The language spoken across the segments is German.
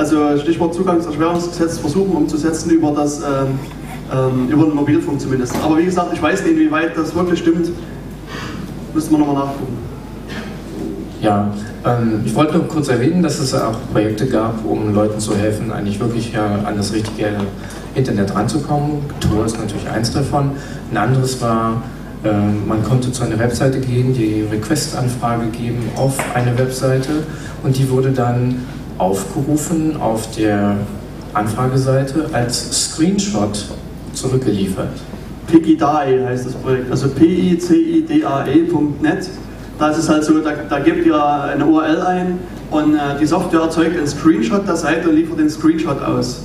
Also Stichwort Zugangserschwerungsgesetz versuchen umzusetzen über das ähm, ähm, über den Mobilfunk zumindest. Aber wie gesagt, ich weiß nicht, inwieweit das wirklich stimmt. Müssen wir nochmal nachgucken. Ja, ähm, ich wollte nur kurz erwähnen, dass es auch Projekte gab, um Leuten zu helfen, eigentlich wirklich ja, an das richtige Internet ranzukommen. Tor ist natürlich eins davon. Ein anderes war, äh, man konnte zu einer Webseite gehen, die Request-Anfrage geben auf eine Webseite und die wurde dann aufgerufen auf der Anfrageseite als Screenshot zurückgeliefert. Pigidae heißt das Projekt, also P-I-C-I-D-A-E.net. Da ist es halt so, da, da gebt ihr eine URL ein und äh, die Software erzeugt einen Screenshot der Seite und liefert den Screenshot aus.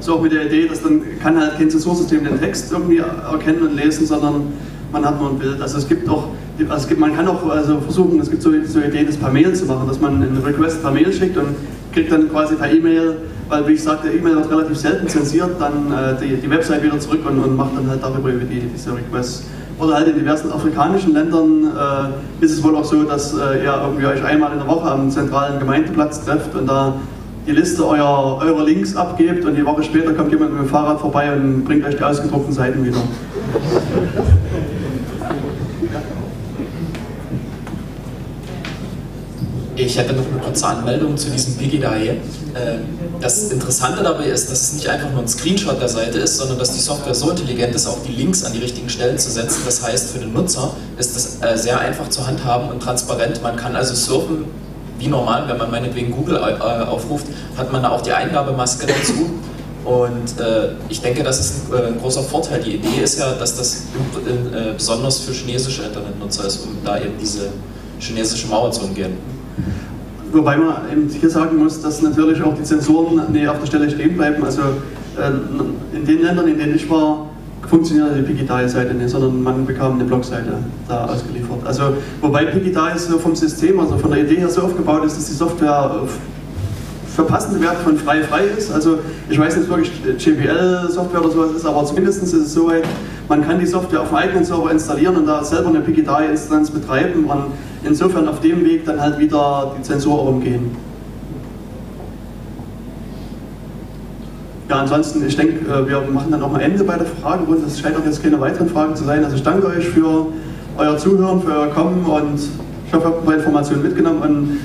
So auch mit der Idee, dass dann kann halt kein Zensursystem den Text irgendwie erkennen und lesen, sondern man hat nur ein Bild. Also es gibt auch, also es gibt, man kann auch also versuchen, es gibt so, so Ideen, das per Mail zu machen, dass man einen Request per Mail schickt und kriegt dann quasi per E-Mail weil wie ich sagte, E-Mail wird relativ selten zensiert, dann äh, die, die Website wieder zurück und, und, macht dann halt darüber die, diese Requests. Oder halt in diversen afrikanischen Ländern äh, ist es wohl auch so, dass äh, ihr irgendwie euch einmal in der Woche am zentralen Gemeindeplatz trefft und da die Liste eurer, eurer Links abgebt und die Woche später kommt jemand mit dem Fahrrad vorbei und bringt euch die ausgedruckten Seiten wieder. Ich hätte noch eine kurze Anmeldung zu diesem Pigidae. Äh, das Interessante dabei ist, dass es nicht einfach nur ein Screenshot der Seite ist, sondern dass die Software so intelligent ist, auch die Links an die richtigen Stellen zu setzen. Das heißt, für den Nutzer ist es äh, sehr einfach zu handhaben und transparent. Man kann also surfen wie normal, wenn man meinetwegen Google äh, aufruft, hat man da auch die Eingabemaske dazu. Und äh, ich denke, das ist ein, äh, großer Vorteil. Die Idee ist ja, dass das äh, besonders für chinesische Internetnutzer ist, um da eben diese chinesische Mauer zu umgehen. Wobei man eben hier sagen muss, dass natürlich auch die Zensoren nee, auf der Stelle stehen bleiben. Also äh, in den Ländern, in denen ich war, funktionierte die Pigidai-Seite nicht, sondern man bekam eine Blogseite da ausgeliefert. Also wobei Pigidai so vom System, also von der Idee her so aufgebaut ist, dass die Software für passende Werte von frei frei ist. Also ich weiß nicht wirklich JBL-Software oder sowas ist, aber zumindest ist es so weit, man kann die Software auf dem eigenen Server installieren und da selber eine Pigidai-Instanz betreiben und insofern auf dem Weg dann halt wieder die Zensur umgehen. Ja, ansonsten, ich denke, äh, wir machen dann auch mal Ende bei der Fragerunde. Es scheint auch jetzt keine weiteren Fragen zu sein. Also ich danke euch für euer Zuhören, für euer Kommen und ich hoffe, ihr habt ein paar Informationen mitgenommen.